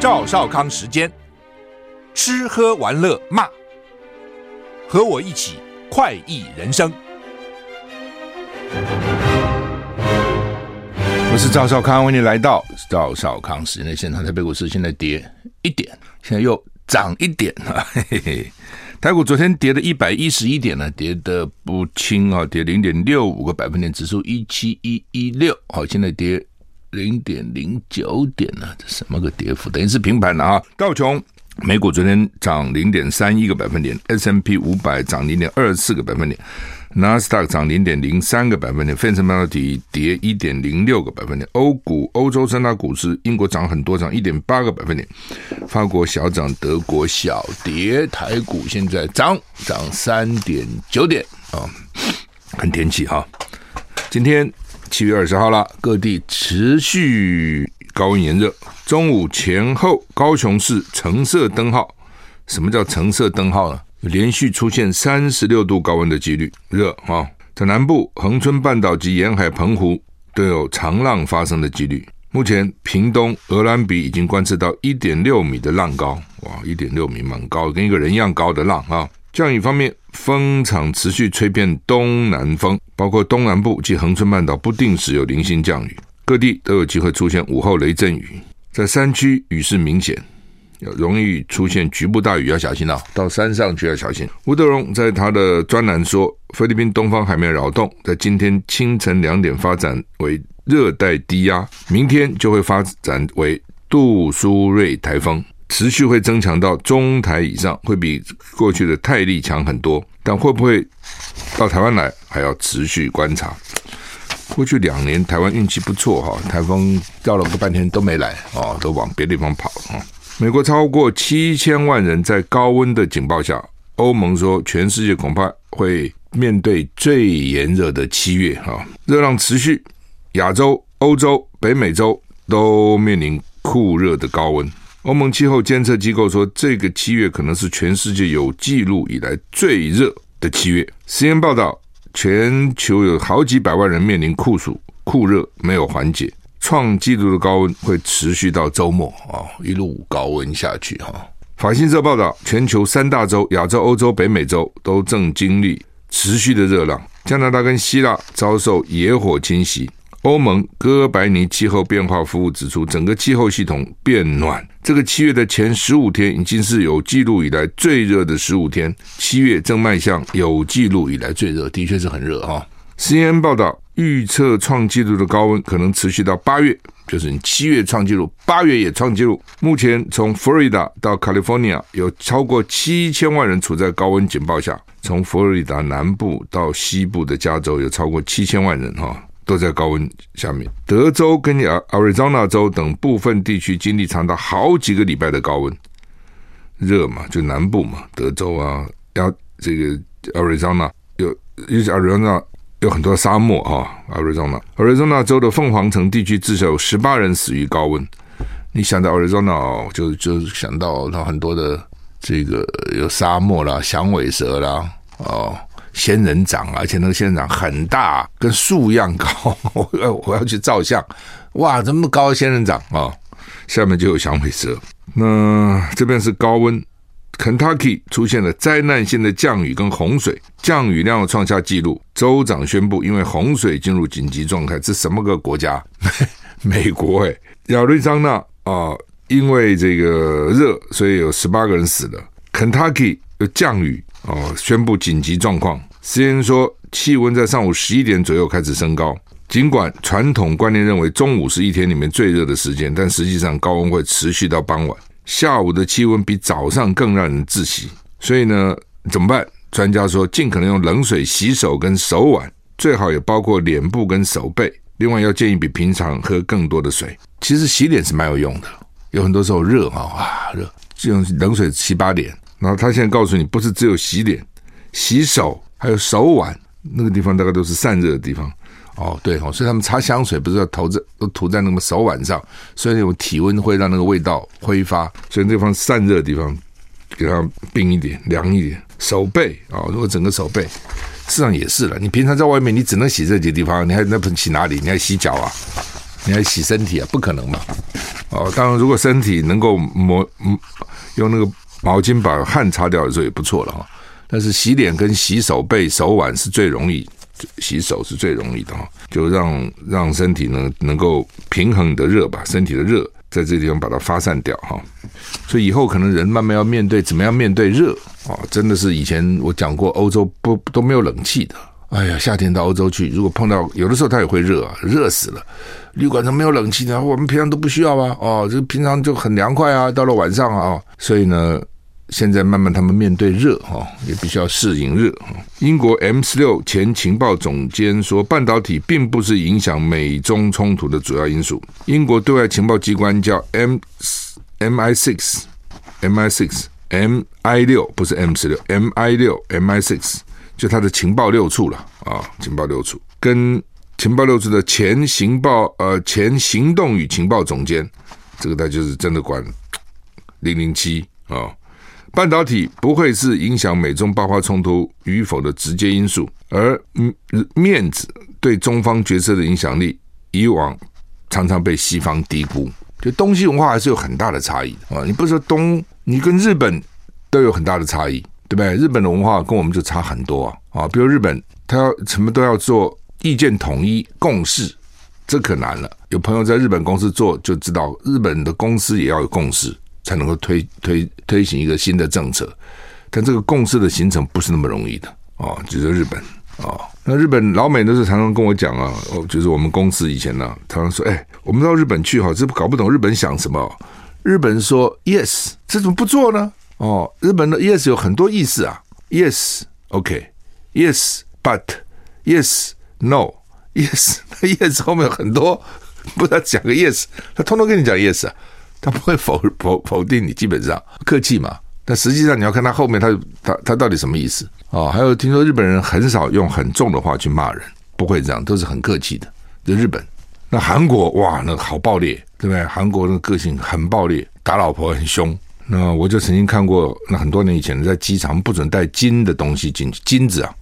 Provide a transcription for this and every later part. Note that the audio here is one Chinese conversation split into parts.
赵少康时间，吃喝玩乐骂，和我一起快意人生。我是赵少康，欢迎你来到赵少康时间的现场。台北股市现在跌一点，现在又涨一点啊！嘿嘿，台股昨天跌了一百一十一点呢，跌得不轻啊，跌零点六五个百分点，指数一七一一六，好，现在跌。零点零九点呢？这什么个跌幅？等于是平盘了啊！道琼美股昨天涨零点三一个百分点，S&P 五百涨零点二四个百分点，纳斯达克涨零点零三个百分点，费城半导体跌一点零六个百分点。欧股、欧洲三大股市，英国涨很多，涨一点八个百分点，法国小涨，德国小跌。台股现在涨涨三点九点啊！看天气哈，今天。七月二十号了，各地持续高温炎热。中午前后，高雄市橙色灯号。什么叫橙色灯号呢？连续出现三十六度高温的几率，热啊！在南部恒春半岛及沿海澎湖都有长浪发生的几率。目前屏东鹅銮鼻已经观测到一点六米的浪高，哇，一点六米蛮高，跟一个人一样高的浪啊！降雨方面，风场持续吹遍东南风，包括东南部及恒春半岛不定时有零星降雨，各地都有机会出现午后雷阵雨。在山区雨势明显，容易出现局部大雨，要小心啊！到山上去要小心。吴德荣在他的专栏说，菲律宾东方海面扰动在今天清晨两点发展为热带低压，明天就会发展为杜苏芮台风。持续会增强到中台以上，会比过去的泰利强很多，但会不会到台湾来，还要持续观察。过去两年台湾运气不错哈，台风绕了个半天都没来哦，都往别地方跑啊。美国超过七千万人在高温的警报下，欧盟说全世界恐怕会面对最炎热的七月哈，热浪持续，亚洲、欧洲、北美洲都面临酷热的高温。欧盟气候监测机构说，这个七月可能是全世界有记录以来最热的七月。CNN 报道，全球有好几百万人面临酷暑、酷热没有缓解，创纪录的高温会持续到周末啊，一路高温下去哈。法新社报道，全球三大洲——亚洲、欧洲、北美洲——都正经历持续的热浪，加拿大跟希腊遭受野火侵袭。欧盟哥白尼气候变化服务指出，整个气候系统变暖。这个七月的前十五天已经是有记录以来最热的十五天，七月正迈向有记录以来最热，的确是很热哈。CNN 报道预测创纪录的高温可能持续到八月，就是你七月创纪录，八月也创纪录。目前从佛罗里达到 California 有超过七千万人处在高温警报下，从佛罗里达南部到西部的加州有超过七千万人哈。都在高温下面，德州跟亚亚利桑那州等部分地区经历长达好几个礼拜的高温，热嘛，就南部嘛，德州啊，要这个亚利桑那有，尤其亚利桑那有很多沙漠啊，亚利桑那，亚利桑那州的凤凰城地区至少有十八人死于高温。你想到亚利桑那哦，就就想到它很多的这个有沙漠啦、响尾蛇啦，哦。仙人掌，而且那个仙人掌很大，跟树一样高。我要我要去照相，哇，这么高仙人掌啊、哦！下面就有响尾蛇。那这边是高温，Kentucky 出现了灾难性的降雨跟洪水，降雨量创下纪录。州长宣布，因为洪水进入紧急状态。这什么个国家？美国哎，亚利桑那啊，因为这个热，所以有十八个人死了。Kentucky 有降雨。哦，宣布紧急状况。CNN 说，气温在上午十一点左右开始升高。尽管传统观念认为中午是一天里面最热的时间，但实际上高温会持续到傍晚。下午的气温比早上更让人窒息。所以呢，怎么办？专家说，尽可能用冷水洗手跟手腕，最好也包括脸部跟手背。另外，要建议比平常喝更多的水。其实洗脸是蛮有用的，有很多时候热啊，哇，热，就用冷水洗把脸。然后他现在告诉你，不是只有洗脸、洗手，还有手腕那个地方，大概都是散热的地方。哦，对哦，所以他们擦香水不是要涂在都涂在那个手腕上，所以那种体温会让那个味道挥发，所以那方散热的地方给它冰一点、凉一点。手背啊、哦，如果整个手背，事实上也是了。你平常在外面，你只能洗这几个地方，你还那不洗哪里？你还洗脚啊？你还洗身体啊？不可能嘛。哦，当然如果身体能够抹用那个毛巾把汗擦掉的时候也不错了哈。但是洗脸跟洗手背、手腕是最容易，洗手是最容易的哈，就让让身体呢能够平衡你的热，吧身体的热在这地方把它发散掉哈。所以以后可能人慢慢要面对怎么样面对热啊，真的是以前我讲过，欧洲不都没有冷气的。哎呀，夏天到欧洲去，如果碰到有的时候它也会热啊，热死了。旅馆都没有冷气的，我们平常都不需要啊。哦，这平常就很凉快啊，到了晚上啊，所以呢。现在慢慢他们面对热哈，也必须要适应热。英国 M 十六前情报总监说，半导体并不是影响美中冲突的主要因素。英国对外情报机关叫 M M I six M I six M I 六不是 M 十六 M I 六 M I six 就他的情报六处了啊，情报六处跟情报六处的前情报呃前行动与情报总监，这个他就是真的管零零七啊。半导体不会是影响美中爆发冲突与否的直接因素，而面子对中方决策的影响力，以往常常被西方低估。就东西文化还是有很大的差异啊！你不是说东，你跟日本都有很大的差异，对不对？日本的文化跟我们就差很多啊！啊，比如日本，他要什么都要做意见统一共识，这可难了。有朋友在日本公司做，就知道日本的公司也要有共识。才能够推推推行一个新的政策，但这个共识的形成不是那么容易的哦。就是日本哦，那日本老美都是常常跟我讲啊，哦，就是我们公司以前呢、常常说，哎，我们到日本去哈，这搞不懂日本想什么。日本说 yes，这怎么不做呢？哦，日本的 yes 有很多意思啊，yes，ok，yes，but，yes，no，yes，那 yes 后面有很多，不知道讲个 yes，他通通跟你讲 yes。他不会否否否定你，基本上客气嘛。但实际上你要看他后面他，他他到底什么意思啊、哦？还有听说日本人很少用很重的话去骂人，不会这样，都是很客气的。就日本，那韩国哇，那好暴烈，对不对？韩国那个个性很暴烈，打老婆很凶。那我就曾经看过，那很多年以前在机场不准带金的东西进去，金子啊，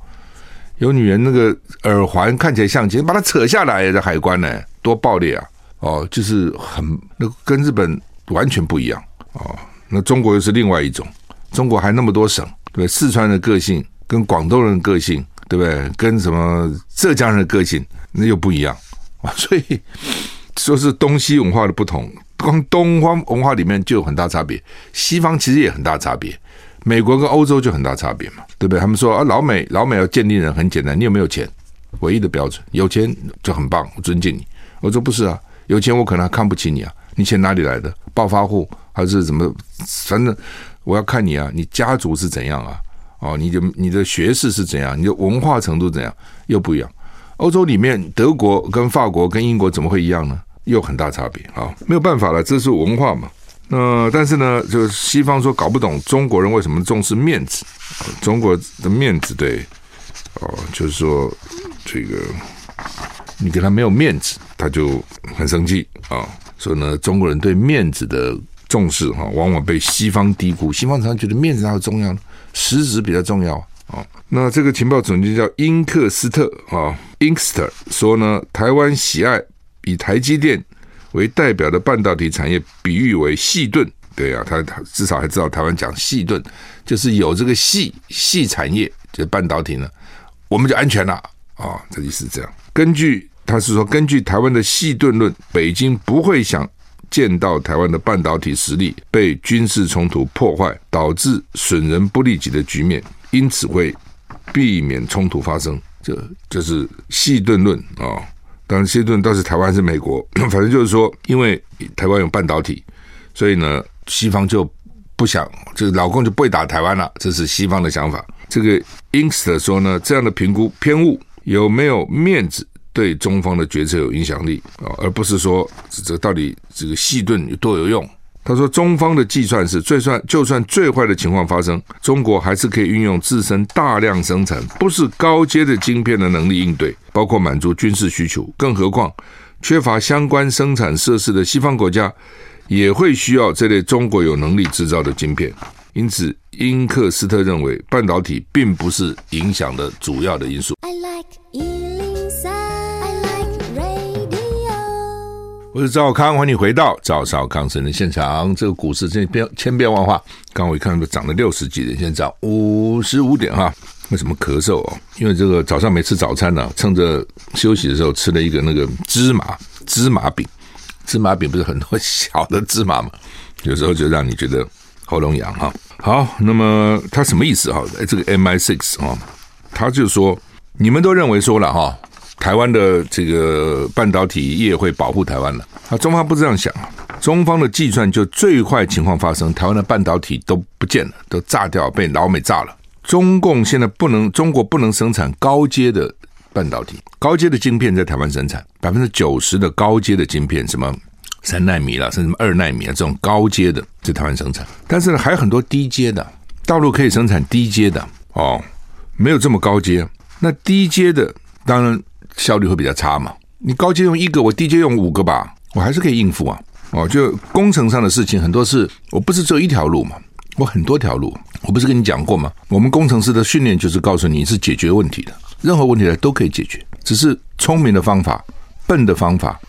有女人那个耳环看起来像金，把它扯下来，在海关呢，多暴烈啊！哦，就是很那跟日本。完全不一样哦，那中国又是另外一种，中国还那么多省，对，对四川的个性跟广东人的个性，对不对？跟什么浙江人的个性那又不一样啊，所以说是东西文化的不同，光东方文化里面就有很大差别，西方其实也很大差别，美国跟欧洲就很大差别嘛，对不对？他们说啊，老美老美要鉴定人很简单，你有没有钱？唯一的标准，有钱就很棒，我尊敬你。我说不是啊，有钱我可能还看不起你啊。你钱哪里来的？暴发户还是怎么？反正我要看你啊，你家族是怎样啊？哦，你的你的学识是怎样？你的文化程度怎样？又不一样。欧洲里面，德国跟法国跟英国怎么会一样呢？又很大差别啊！没有办法了，这是文化嘛。那但是呢，就是西方说搞不懂中国人为什么重视面子，中国的面子对哦，就是说这个你给他没有面子，他就很生气啊。所以呢，中国人对面子的重视哈，往往被西方低估。西方常常觉得面子哪重要呢？实质比较重要啊。那这个情报总监叫英克斯特啊，Inkster 说呢，台湾喜爱以台积电为代表的半导体产业比喻为细盾。对啊，他他至少还知道台湾讲细盾，就是有这个细细产业，就半导体呢，我们就安全了啊。这意思是这样。根据他是说，根据台湾的细盾论，北京不会想见到台湾的半导体实力被军事冲突破坏，导致损人不利己的局面，因此会避免冲突发生。这这是细盾论啊。当然，细盾倒是台湾是美国，反正就是说，因为台湾有半导体，所以呢，西方就不想就是老共就不会打台湾了。这是西方的想法。这个 i n s t 说呢，这样的评估偏误，有没有面子？对中方的决策有影响力啊，而不是说这到底这个细盾有多有用。他说，中方的计算是，最算就算最坏的情况发生，中国还是可以运用自身大量生产，不是高阶的晶片的能力应对，包括满足军事需求。更何况，缺乏相关生产设施的西方国家也会需要这类中国有能力制造的晶片。因此，英克斯特认为，半导体并不是影响的主要的因素。我是赵康，欢迎你回到赵少康生的现场。这个股市真变千变万化，刚我一看都涨了六十几点，现在涨五十五点哈。为什么咳嗽哦？因为这个早上没吃早餐呢、趁着休息的时候吃了一个那个芝麻芝麻饼。芝麻饼不是很多小的芝麻嘛？有时候就让你觉得喉咙痒哈。好，那么它什么意思哈？这个 MI Six 哦，他就说你们都认为说了哈。台湾的这个半导体业会保护台湾了啊？中方不这样想啊！中方的计算就最坏情况发生，台湾的半导体都不见了，都炸掉，被老美炸了。中共现在不能，中国不能生产高阶的半导体，高阶的晶片在台湾生产，百分之九十的高阶的晶片，什么三奈米了，甚至二奈米啊，这种高阶的在台湾生产。但是呢，还有很多低阶的，大陆可以生产低阶的哦，没有这么高阶。那低阶的当然。效率会比较差嘛？你高阶用一个，我低阶用五个吧，我还是可以应付啊。哦，就工程上的事情很多是，我不是只有一条路嘛，我很多条路。我不是跟你讲过吗？我们工程师的训练就是告诉你是解决问题的，任何问题来都可以解决，只是聪明的方法、笨的方法、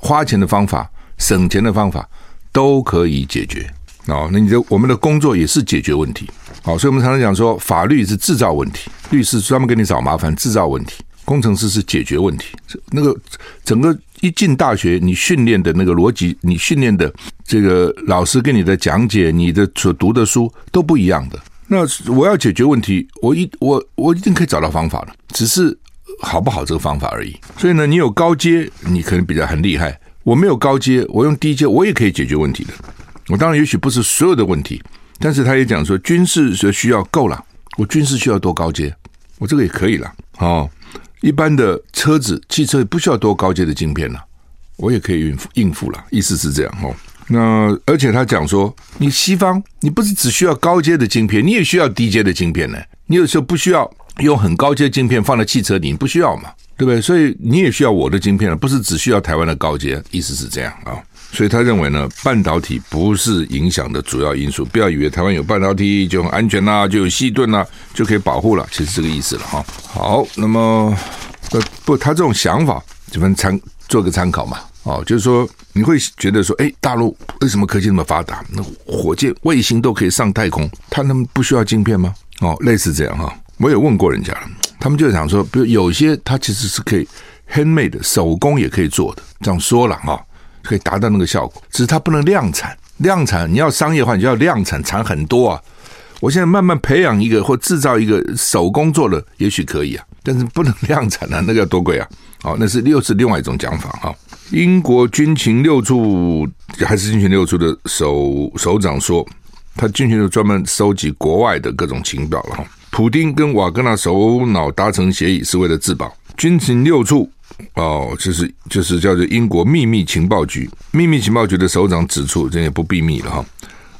花钱的方法、省钱的方法都可以解决。哦，那你的我们的工作也是解决问题。好，所以我们常常讲说，法律是制造问题，律师专门给你找麻烦，制造问题。工程师是解决问题，那个整个一进大学，你训练的那个逻辑，你训练的这个老师给你的讲解，你的所读的书都不一样的。那我要解决问题，我一我我一定可以找到方法的，只是好不好这个方法而已。所以呢，你有高阶，你可能比较很厉害；我没有高阶，我用低阶，我也可以解决问题的。我当然也许不是所有的问题，但是他也讲说军事所需要够了，我军事需要多高阶，我这个也可以了，哦。一般的车子、汽车不需要多高阶的晶片了，我也可以应付应付了。意思是这样哦。那而且他讲说，你西方你不是只需要高阶的晶片，你也需要低阶的晶片呢。你有时候不需要用很高阶晶片放在汽车里，你不需要嘛，对不对？所以你也需要我的晶片了，不是只需要台湾的高阶。意思是这样啊。所以他认为呢，半导体不是影响的主要因素。不要以为台湾有半导体就很安全啦、就有细盾啦、就可以保护了。其实这个意思了哈。好，那么呃不，他这种想法，只能参做个参考嘛。哦，就是说你会觉得说，哎，大陆为什么科技那么发达？那火箭、卫星都可以上太空，他们不需要晶片吗？哦，类似这样哈。我有问过人家，他们就想说，比如有些它其实是可以 handmade，手工也可以做的。这样说了哈。可以达到那个效果，只是它不能量产。量产你要商业化，你就要量产，产很多啊。我现在慢慢培养一个或制造一个手工做的，也许可以啊，但是不能量产啊，那个要多贵啊！好，那是又是另外一种讲法哈。英国军情六处还是军情六处的首首长说，他军情六专门收集国外的各种情报了哈。普丁跟瓦格纳首脑达成协议是为了自保，军情六处。哦，就是就是叫做英国秘密情报局，秘密情报局的首长指出，这也不秘密了哈。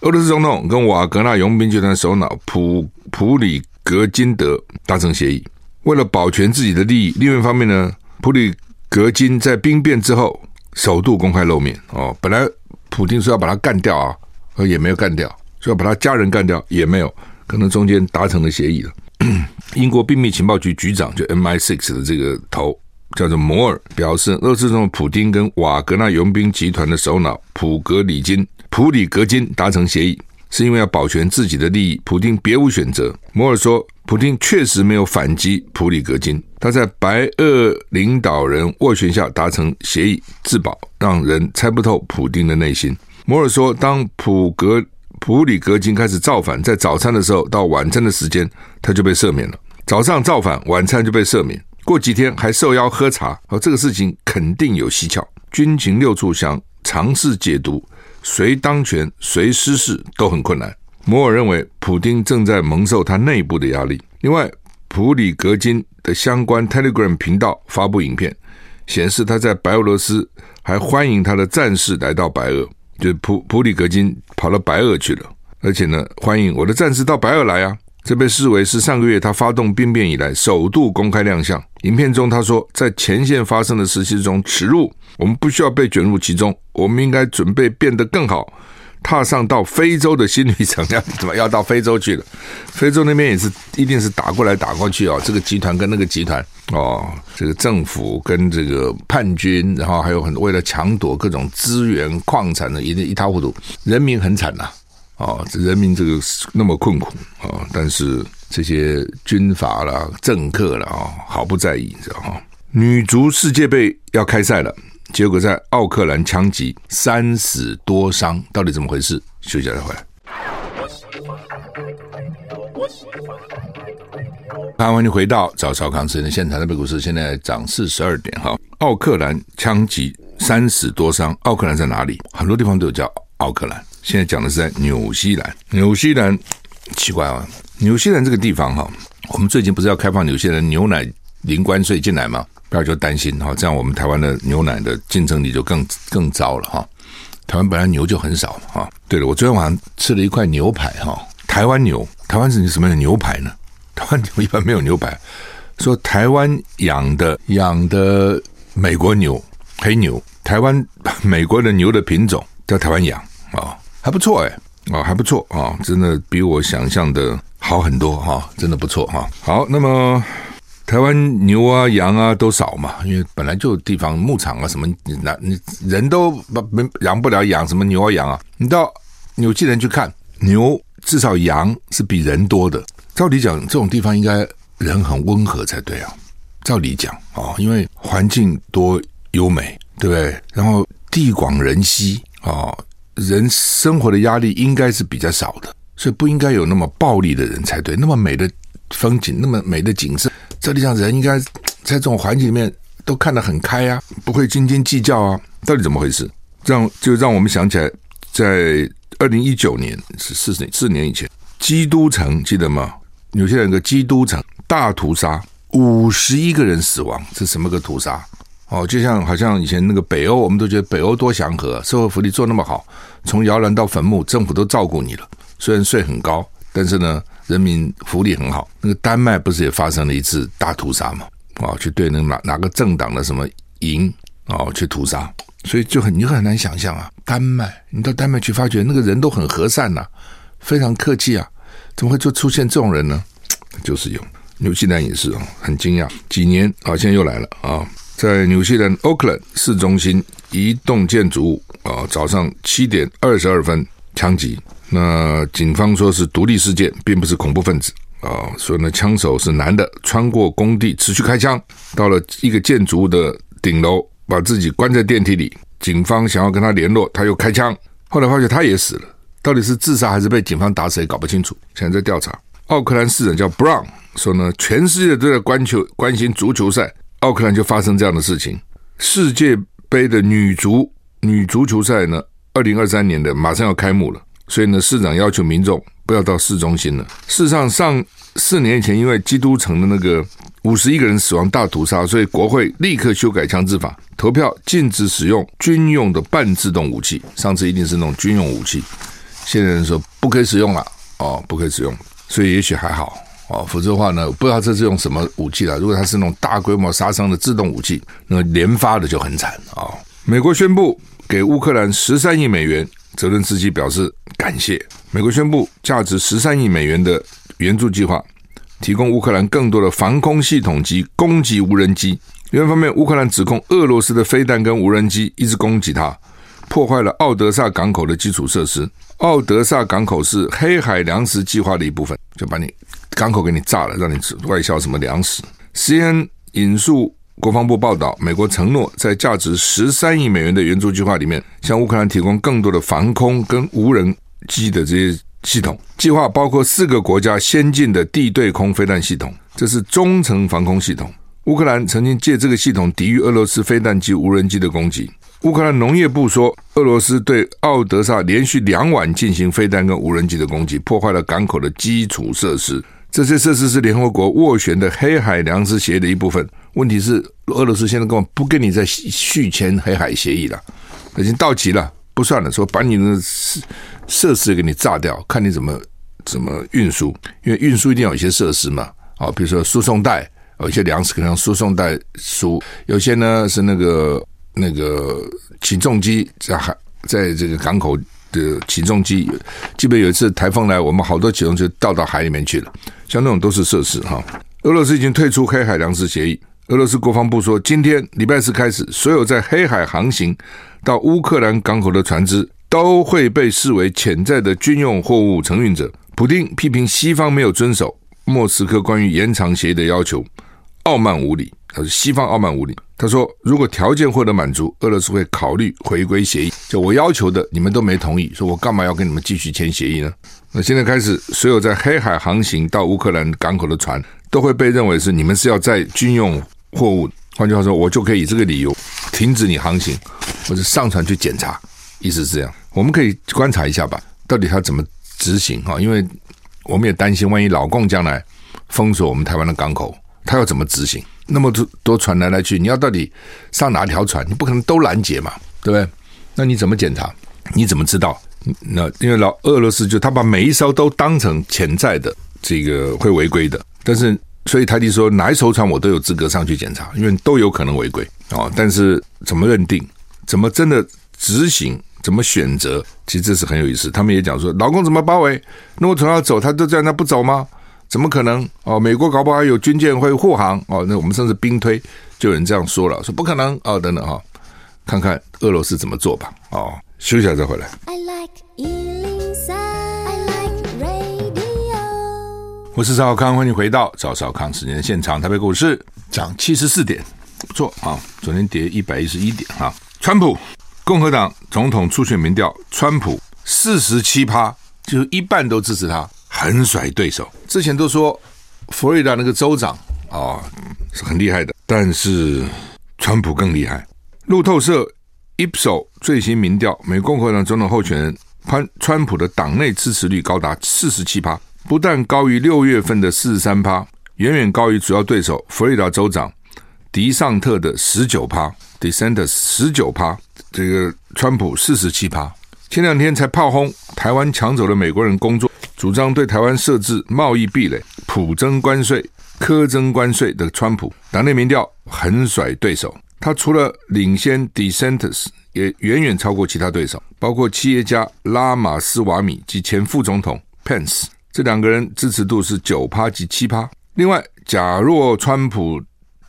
俄罗斯总统跟瓦格纳佣兵集团首脑普普里格金德达成协议，为了保全自己的利益。另外一方面呢，普里格金在兵变之后首度公开露面。哦，本来普丁说要把他干掉啊，也没有干掉；说要把他家人干掉，也没有。可能中间达成了协议了。英国秘密情报局局长就 MI6 的这个头。叫做摩尔表示，俄罗斯总统普丁跟瓦格纳佣兵集团的首脑普格里金普里格金达成协议，是因为要保全自己的利益。普丁别无选择。摩尔说，普丁确实没有反击普里格金，他在白俄领导人斡旋下达成协议自保，让人猜不透普丁的内心。摩尔说，当普格普里格金开始造反，在早餐的时候到晚餐的时间，他就被赦免了。早上造反，晚餐就被赦免。过几天还受邀喝茶，哦，这个事情肯定有蹊跷。军情六处想尝试解读，谁当权谁失势都很困难。摩尔认为，普丁正在蒙受他内部的压力。另外，普里格金的相关 Telegram 频道发布影片，显示他在白俄罗斯还欢迎他的战士来到白俄，就普普里格金跑到白俄去了，而且呢，欢迎我的战士到白俄来啊。这被视为是上个月他发动兵变以来首度公开亮相。影片中他说，在前线发生的时期中耻辱，我们不需要被卷入其中，我们应该准备变得更好，踏上到非洲的新旅程，要怎么要到非洲去了？非洲那边也是一定是打过来打过去哦，这个集团跟那个集团哦，这个政府跟这个叛军，然后还有很多为了抢夺各种资源矿产的一定一塌糊涂，人民很惨呐、啊，哦，人民这个那么困苦啊、哦，但是这些军阀啦、政客啦，啊，毫不在意，你知道哈？女足世界杯要开赛了。结果在奥克兰枪击，三死多伤，到底怎么回事？休息一下再回来。欢迎你回到早朝康时的现场，台北股市现在涨四十二点哈。奥克兰枪击，三死多伤。奥克兰在哪里？很多地方都有叫奥克兰。现在讲的是在纽西兰。纽西兰奇怪啊，纽西兰这个地方哈，我们最近不是要开放纽西兰牛奶零关税进来吗？不要就担心哈，这样我们台湾的牛奶的竞争力就更更糟了哈。台湾本来牛就很少哈。对了，我昨天晚上吃了一块牛排哈，台湾牛，台湾是什么样的牛排呢？台湾牛一般没有牛排，说台湾养的养的美国牛黑牛，台湾美国的牛的品种在台湾养啊，还不错哎，哦还不错啊，真的比我想象的好很多哈，真的不错哈。好，那么。台湾牛啊羊啊都少嘛，因为本来就地方牧场啊什么，那你人都没养不了养什么牛啊羊啊。你到纽西兰去看牛，至少羊是比人多的。照理讲，这种地方应该人很温和才对啊。照理讲啊，因为环境多优美，对不对？然后地广人稀啊，人生活的压力应该是比较少的，所以不应该有那么暴力的人才对。那么美的风景，那么美的景色。这地方人应该在这种环境里面都看得很开啊，不会斤斤计较啊，到底怎么回事？这样就让我们想起来，在二零一九年是四年四年以前，基督城记得吗？有些人有个基督城大屠杀，五十一个人死亡，这是什么个屠杀？哦，就像好像以前那个北欧，我们都觉得北欧多祥和，社会福利做那么好，从摇篮到坟墓，政府都照顾你了，虽然税很高，但是呢。人民福利很好，那个丹麦不是也发生了一次大屠杀吗？啊，去对那哪哪个政党的什么营啊去屠杀，所以就很你很难想象啊。丹麦，你到丹麦去发觉那个人都很和善呐、非常客气啊，怎么会就出现这种人呢？就是有，纽西兰也是啊，很惊讶。几年啊，现在又来了啊，在纽西兰奥克兰市中心一栋建筑物啊，早上七点二十二分枪击。那警方说是独立事件，并不是恐怖分子啊。所以呢，枪手是男的，穿过工地持续开枪，到了一个建筑物的顶楼，把自己关在电梯里。警方想要跟他联络，他又开枪。后来发觉他也死了，到底是自杀还是被警方打死也搞不清楚，现在在调查。奥克兰市长叫 Brown 说呢，全世界都在关球关心足球赛，奥克兰就发生这样的事情。世界杯的女足女足球赛呢，二零二三年的马上要开幕了。所以呢，市长要求民众不要到市中心了。事实上，上四年前因为基督城的那个五十一个人死亡大屠杀，所以国会立刻修改枪支法，投票禁止使用军用的半自动武器。上次一定是那种军用武器，现在人说不可以使用了，哦，不可以使用。所以也许还好，哦，否则的话呢，不知道这是用什么武器了。如果它是那种大规模杀伤的自动武器，那连发的就很惨啊，美国宣布给乌克兰十三亿美元。泽伦斯基表示感谢。美国宣布价值十三亿美元的援助计划，提供乌克兰更多的防空系统及攻击无人机。另一方面，乌克兰指控俄罗斯的飞弹跟无人机一直攻击它，破坏了奥德萨港口的基础设施。奥德萨港口是黑海粮食计划的一部分，就把你港口给你炸了，让你外销什么粮食。CNN 引述。国防部报道，美国承诺在价值十三亿美元的援助计划里面，向乌克兰提供更多的防空跟无人机的这些系统。计划包括四个国家先进的地对空飞弹系统，这是中程防空系统。乌克兰曾经借这个系统抵御俄罗斯飞弹及无人机的攻击。乌克兰农业部说，俄罗斯对奥德萨连续两晚进行飞弹跟无人机的攻击，破坏了港口的基础设施。这些设施是联合国斡旋的黑海粮食协议的一部分。问题是，俄罗斯现在根本不跟你再续签黑海协议了，已经到期了，不算了。说把你的设设施给你炸掉，看你怎么怎么运输，因为运输一定要有一些设施嘛。啊，比如说输送带，有一些粮食可能输送带输，有些呢是那个那个起重机在海在这个港口的起重机，基本有一次台风来，我们好多起重机倒到海里面去了，像那种都是设施哈。俄罗斯已经退出黑海粮食协议。俄罗斯国防部说，今天礼拜四开始，所有在黑海航行到乌克兰港口的船只都会被视为潜在的军用货物承运者。普京批评西方没有遵守莫斯科关于延长协议的要求，傲慢无礼。他说西方傲慢无礼。他说，如果条件获得满足，俄罗斯会考虑回归协议。就我要求的，你们都没同意，说我干嘛要跟你们继续签协议呢？那现在开始，所有在黑海航行到乌克兰港口的船都会被认为是你们是要在军用。货物，换句话说，我就可以以这个理由停止你航行，或者上船去检查，意思是这样。我们可以观察一下吧，到底他怎么执行哈？因为我们也担心，万一老共将来封锁我们台湾的港口，他要怎么执行？那么多多船来来去，你要到底上哪条船？你不可能都拦截嘛，对不对？那你怎么检查？你怎么知道？那因为老俄罗斯就他把每一艘都当成潜在的这个会违规的，但是。所以台迪说，哪一艘船我都有资格上去检查，因为都有可能违规啊。但是怎么认定，怎么真的执行，怎么选择，其实这是很有意思。他们也讲说，老公怎么包围？那我从要走，他都这样，他不走吗？怎么可能？哦，美国搞不好还有军舰会护航哦。那我们甚至兵推，就有人这样说了，说不可能哦，等等哈，看看俄罗斯怎么做吧。哦，休息一下再回来。I like 我是赵少康，欢迎回到赵少康时间的现场。台北股市涨七十四点，不错啊！昨天跌一百一十一点啊。川普共和党总统初选民调，川普四十七趴，就一半都支持他，横甩对手。之前都说佛罗里达那个州长啊是很厉害的，但是川普更厉害。路透社 Ipsos 最新民调，美共和党总统候选人川川普的党内支持率高达四十七趴。不但高于六月份的四十三趴，远远高于主要对手佛罗里达州长迪尚特的十九趴，DeSantis 十九趴，这个川普四十七趴。前两天才炮轰台湾抢走了美国人工作，主张对台湾设置贸易壁垒、普征关税、苛征关税的川普，党内民调横甩对手。他除了领先 DeSantis，也远远超过其他对手，包括企业家拉马斯瓦米及前副总统 Pence。这两个人支持度是九趴及七趴。另外，假若川普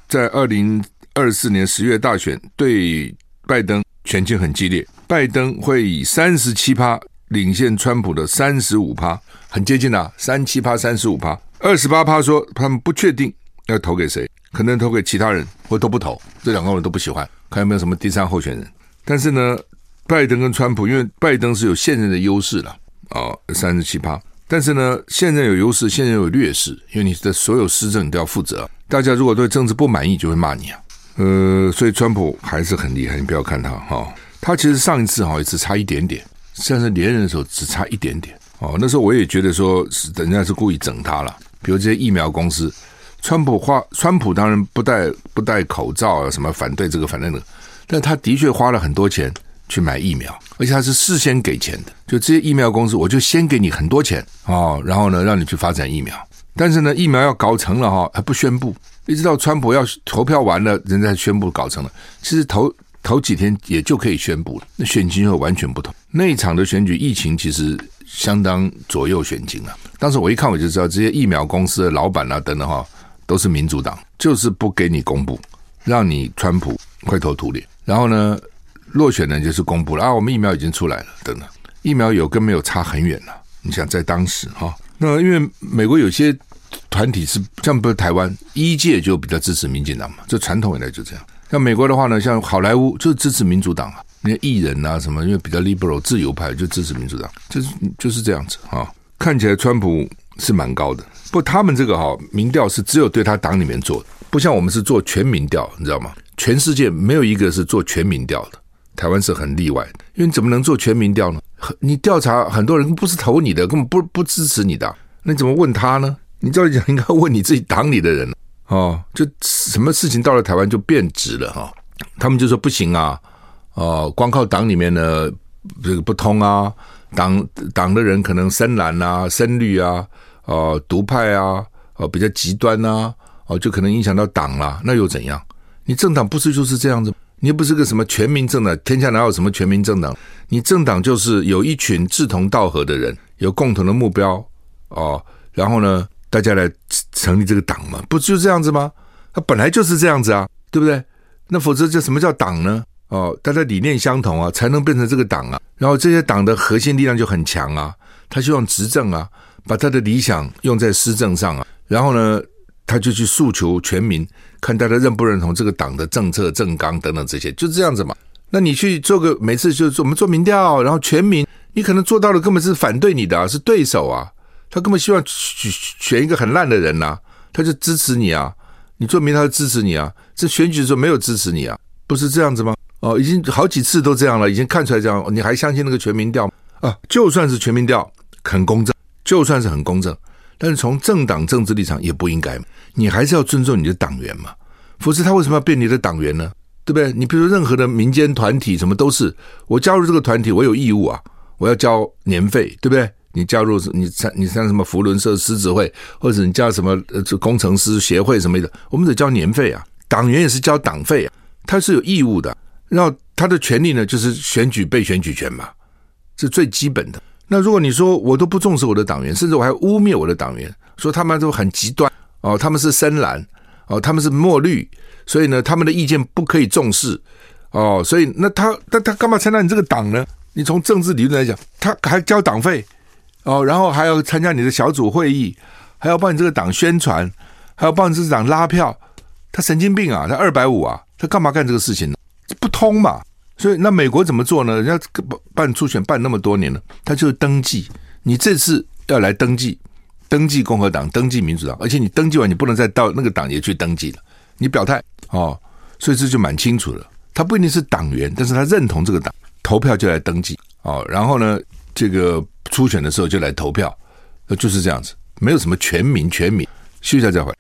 在二零二四年十月大选对拜登选情很激烈，拜登会以三十七趴领先川普的三十五趴，很接近啊，三七趴、三十五趴。二十八趴说他们不确定要投给谁，可能投给其他人，或都不投。这两个人都不喜欢，看有没有什么第三候选人。但是呢，拜登跟川普，因为拜登是有现任的优势了啊，三十七趴。但是呢，现任有优势，现任有劣势，因为你的所有施政你都要负责。大家如果对政治不满意，就会骂你啊。呃，所以川普还是很厉害，你不要看他哈、哦。他其实上一次哈也只差一点点，现在连任的时候只差一点点哦。那时候我也觉得说，是人家是故意整他了。比如这些疫苗公司，川普花，川普当然不戴不戴口罩啊，什么反对这个反对那个，但他的确花了很多钱。去买疫苗，而且他是事先给钱的。就这些疫苗公司，我就先给你很多钱哦，然后呢，让你去发展疫苗。但是呢，疫苗要搞成了哈，还不宣布，一直到川普要投票完了，人家宣布搞成了。其实投头几天也就可以宣布了，那选情又完全不同。那一场的选举，疫情其实相当左右选情了。当时我一看我就知道，这些疫苗公司的老板啊等等哈，都是民主党，就是不给你公布，让你川普灰头土脸。然后呢，落选呢，就是公布了啊，我们疫苗已经出来了，等等，疫苗有跟没有差很远了。你想在当时哈，那因为美国有些团体是像不是台湾一届就比较支持民进党嘛，这传统以来就这样。像美国的话呢，像好莱坞就支持民主党啊，那些艺人啊什么，因为比较 liberal 自由派就支持民主党，就是就是这样子啊。看起来川普是蛮高的，不他们这个哈民调是只有对他党里面做的，不像我们是做全民调，你知道吗？全世界没有一个是做全民调的。台湾是很例外的，因为你怎么能做全民调呢？你调查很多人不是投你的，根本不不支持你的，那你怎么问他呢？你照理讲应该问你自己党里的人哦。就什么事情到了台湾就变质了哈、哦？他们就说不行啊，哦，光靠党里面的这个不通啊，党党的人可能深蓝啊、深绿啊、哦独派啊、哦比较极端啊，哦就可能影响到党啦。那又怎样？你政党不是就是这样子？你又不是个什么全民政党，天下哪有什么全民政党？你政党就是有一群志同道合的人，有共同的目标哦，然后呢，大家来成立这个党嘛，不就这样子吗？它本来就是这样子啊，对不对？那否则叫什么叫党呢？哦，大家理念相同啊，才能变成这个党啊。然后这些党的核心力量就很强啊，他希望执政啊，把他的理想用在施政上啊。然后呢，他就去诉求全民，看大家认不认同这个党的政策、政纲等等这些，就这样子嘛。那你去做个每次就是我们做民调，然后全民，你可能做到的根本是反对你的啊，是对手啊。他根本希望选选一个很烂的人呐、他就支持你啊。你做民，他就支持你啊。这选举的时候没有支持你啊，不是这样子吗？哦，已经好几次都这样了，已经看出来这样，你还相信那个全民调啊？就算是全民调很公正，就算是很公正，但是从政党政治立场也不应该，你还是要尊重你的党员嘛，否则他为什么要变你的党员呢？对不对？你比如说任何的民间团体，什么都是我加入这个团体，我有义务啊，我要交年费，对不对？你加入你参你参什么福伦社狮子会，或者你加什么呃工程师协会什么的，我们得交年费啊，党员也是交党费啊，他是有义务的。然后他的权利呢，就是选举被选举权嘛，是最基本的。那如果你说我都不重视我的党员，甚至我还污蔑我的党员，说他们都很极端哦，他们是深蓝哦，他们是墨绿，所以呢，他们的意见不可以重视哦，所以那他那他干嘛参加你这个党呢？你从政治理论来讲，他还交党费哦，然后还要参加你的小组会议，还要帮你这个党宣传，还要帮你这个党拉票，他神经病啊！他二百五啊，他干嘛干这个事情呢？不通嘛，所以那美国怎么做呢？人家办初选办那么多年了，他就是登记。你这次要来登记，登记共和党，登记民主党，而且你登记完，你不能再到那个党也去登记了。你表态哦，所以这就蛮清楚了。他不一定是党员，但是他认同这个党，投票就来登记哦。然后呢，这个初选的时候就来投票，那就是这样子，没有什么全民全民。休息一下再回来。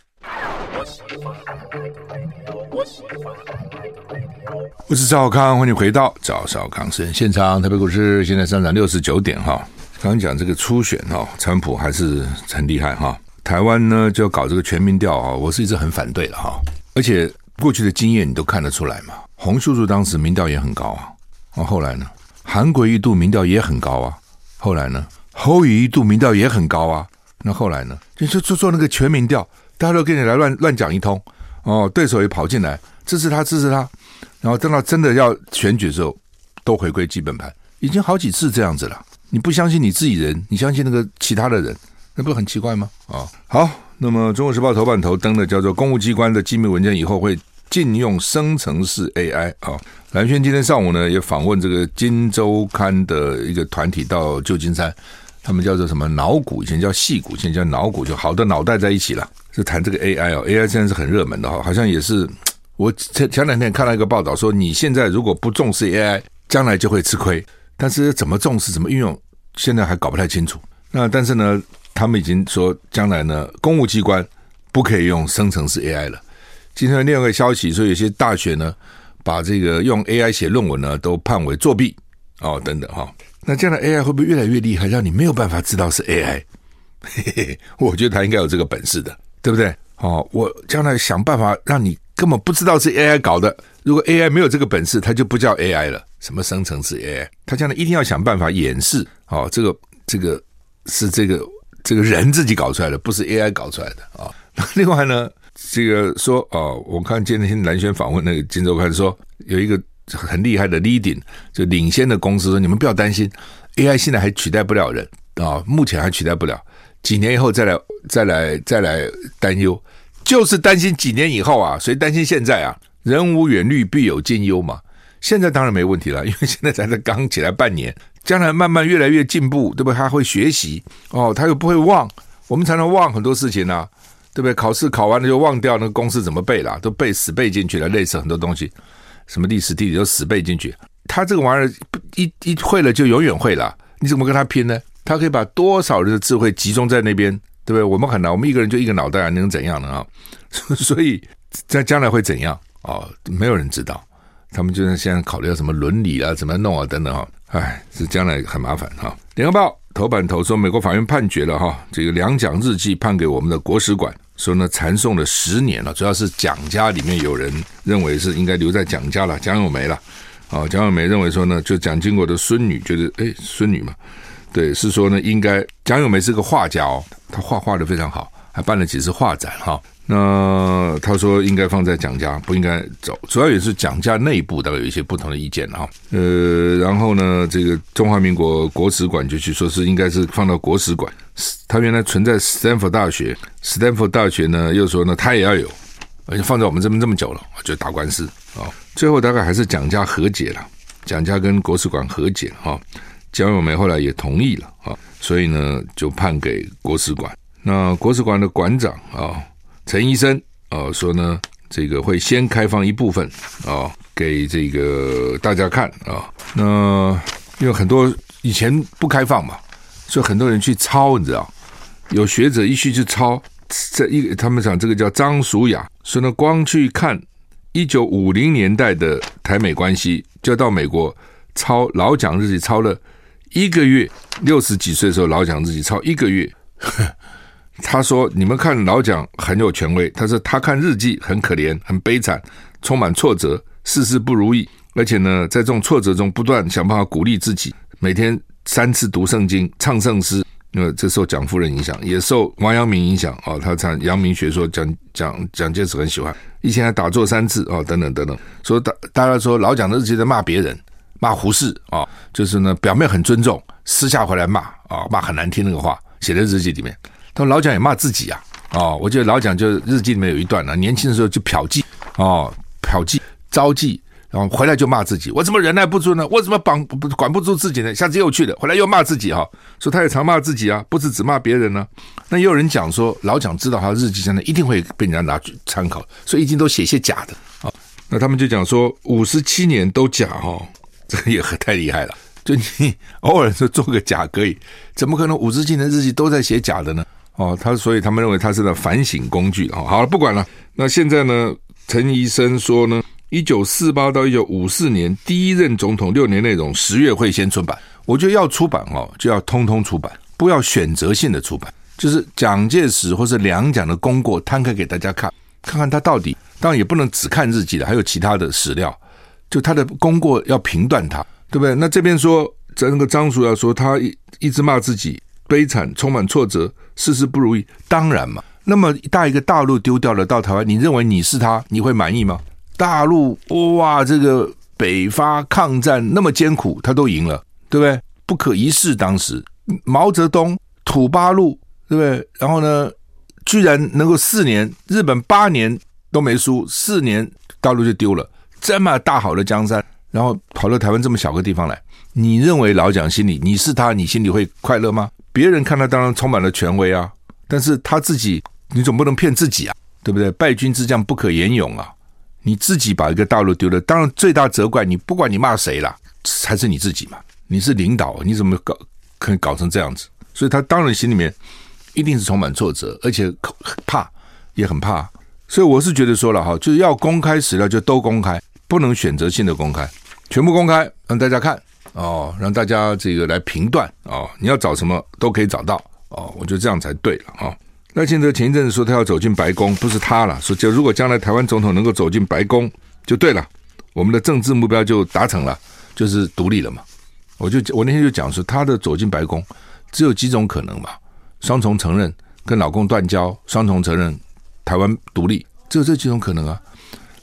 我是赵康，欢迎回到赵少康私人现场。台北股市现在上涨六十九点哈。刚刚讲这个初选哈，川普还是很厉害哈。台湾呢就要搞这个全民调啊，我是一直很反对的哈。而且过去的经验你都看得出来嘛。洪秀柱当时民调也很高啊，那后来呢？韩国一度民调也很高啊，后来呢？侯友宜一度民调也很高啊，那后来呢？就就做做那个全民调，大家都跟你来乱乱讲一通哦，对手也跑进来支持他，支持他。然后等到真的要选举的时候，都回归基本盘，已经好几次这样子了。你不相信你自己人，你相信那个其他的人，那不是很奇怪吗？啊，好，那么《中国时报》头版头登的叫做“公务机关的机密文件以后会禁用生成式 AI” 啊。蓝轩今天上午呢也访问这个《金周刊》的一个团体到旧金山，他们叫做什么脑股，以前叫细骨，现在叫脑股，就好的脑袋在一起了，就谈这个 AI 哦，AI 现在是很热门的哈，好像也是。我前前两天看到一个报道说，你现在如果不重视 AI，将来就会吃亏。但是怎么重视、怎么运用，现在还搞不太清楚。那但是呢，他们已经说，将来呢，公务机关不可以用生成式 AI 了。今天另外一个消息说，有些大学呢，把这个用 AI 写论文呢，都判为作弊哦，等等哈。那将来 AI 会不会越来越厉害，让你没有办法知道是 AI？嘿嘿嘿，我觉得他应该有这个本事的，对不对？哦，我将来想办法让你。根本不知道是 AI 搞的。如果 AI 没有这个本事，它就不叫 AI 了。什么生成式 AI？它将来一定要想办法掩饰。哦，这个这个是这个这个人自己搞出来的，不是 AI 搞出来的啊。另外呢，这个说哦，我看今天蓝轩访问那个《金周刊》说，有一个很厉害的 leading 就领先的公司说，你们不要担心，AI 现在还取代不了人啊，目前还取代不了，几年以后再来再来再来担忧。就是担心几年以后啊，谁担心现在啊？人无远虑，必有近忧嘛。现在当然没问题了，因为现在才是刚起来半年，将来慢慢越来越进步，对不对？他会学习哦，他又不会忘，我们才能忘很多事情呢、对不对？考试考完了就忘掉那个公式怎么背了，都背死背进去了，类似很多东西，什么历史地理都死背进去。他这个玩意儿一一会了就永远会了，你怎么跟他拼呢？他可以把多少人的智慧集中在那边？对不对？我们很难，我们一个人就一个脑袋啊，能怎样呢？啊？所以在将来会怎样啊？哦，没有人知道。他们就是现在考虑到什么伦理啊，怎么弄啊，等等啊。哎，这将来很麻烦哈。联合报头版头说，美国法院判决了哈，这个两蒋日记判给我们的国史馆说呢缠讼了十年了，主要是蒋家里面有人认为是应该留在蒋家了，蒋友梅了，啊，蒋友梅认为说呢，就蒋经国的孙女，觉得哎孙女嘛，对，是说呢应该蒋友梅是个画家哦，她画画的非常好，办了几次画展哈。那他说应该放在蒋家，不应该走。主要也是蒋家内部大概有一些不同的意见哈。呃，然后呢，这个中华民国国史馆就去说是应该是放到国史馆。他原来存在斯坦福大学，斯坦福大学呢又说呢他也要有，而且放在我们这边这么久了，就打官司啊。最后大概还是蒋家和解了，蒋家跟国史馆和解哈。蒋友梅后来也同意了啊，所以呢就判给国史馆。那国史馆的馆长啊。陈医生啊说呢，这个会先开放一部分啊，给这个大家看啊。那因为很多以前不开放嘛，所以很多人去抄，你知道，有学者一去去抄，这一他们讲这个叫张淑雅，说呢光去看一九五零年代的台美关系，就到美国抄老蒋日记，抄了一个月，六十几岁的时候老蒋日记抄一个月。他说：“你们看老蒋很有权威，他说他看日记很可怜、很悲惨，充满挫折，事事不如意，而且呢，在这种挫折中不断想办法鼓励自己，每天三次读圣经、唱圣诗。因为这受蒋夫人影响，也受王阳明影响哦。他唱阳明学说，蒋蒋蒋介石很喜欢，以前还打坐三次哦，等等等等。说大大家说老蒋的日记在骂别人，骂胡适啊，就是呢表面很尊重，私下回来骂啊，骂很难听那个话，写在日记里面。”说老蒋也骂自己啊，哦，我记得老蒋就日记里面有一段呢，年轻的时候就嫖妓，哦，嫖妓招妓，然后回来就骂自己，我怎么忍耐不住呢？我怎么绑管不住自己呢？下次又去了，回来又骂自己哈，说他也常骂自己啊，不是只骂别人呢。那也有人讲说，老蒋知道他日记上呢一定会被人家拿去参考，所以一定都写些假的啊。那他们就讲说五十七年都假哈，这个也太厉害了，就你偶尔说做个假可以，怎么可能五十七年日记都在写假的呢？哦，他所以他们认为他是个反省工具哦，好了，不管了。那现在呢？陈医生说呢，一九四八到一九五四年第一任总统六年内容十月会先出版。我觉得要出版哦，就要通通出版，不要选择性的出版。就是蒋介石或是两蒋的功过摊开给大家看，看看他到底。当然也不能只看日记的，还有其他的史料。就他的功过要评断他，对不对？那这边说，在那个张叔要说他一直骂自己。悲惨，充满挫折，事事不如意。当然嘛，那么大一个大陆丢掉了，到台湾，你认为你是他，你会满意吗？大陆哇，这个北伐抗战那么艰苦，他都赢了，对不对？不可一世。当时毛泽东土八路，对不对？然后呢，居然能够四年，日本八年都没输，四年大陆就丢了，这么大好的江山，然后跑到台湾这么小个地方来，你认为老蒋心里你是他，你心里会快乐吗？别人看他当然充满了权威啊，但是他自己，你总不能骗自己啊，对不对？败军之将不可言勇啊，你自己把一个大陆丢了，当然最大责怪你，不管你骂谁啦，还是你自己嘛。你是领导，你怎么搞可以搞成这样子？所以他当然心里面一定是充满挫折，而且怕也很怕。所以我是觉得说了哈，就是要公开史料就都公开，不能选择性的公开，全部公开让大家看。哦，让大家这个来评断哦，你要找什么都可以找到哦，我觉得这样才对了啊。赖清德前一阵子说他要走进白宫，不是他了，说就如果将来台湾总统能够走进白宫就对了，我们的政治目标就达成了，就是独立了嘛。我就我那天就讲说，他的走进白宫只有几种可能嘛：双重承认、跟老公断交、双重承认台湾独立，只有这几种可能啊。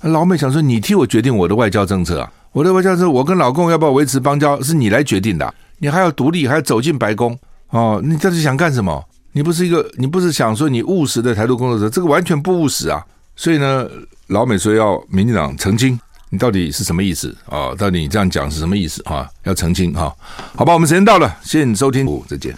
老美想说，你替我决定我的外交政策啊。我的外交是，我跟老共要不要维持邦交，是你来决定的。你还要独立，还要走进白宫哦？你到底想干什么？你不是一个，你不是想说你务实的台独工作者，这个完全不务实啊！所以呢，老美说要民进党澄清，你到底是什么意思啊？到底你这样讲是什么意思啊？要澄清哈？好吧，我们时间到了，谢谢你收听，再见。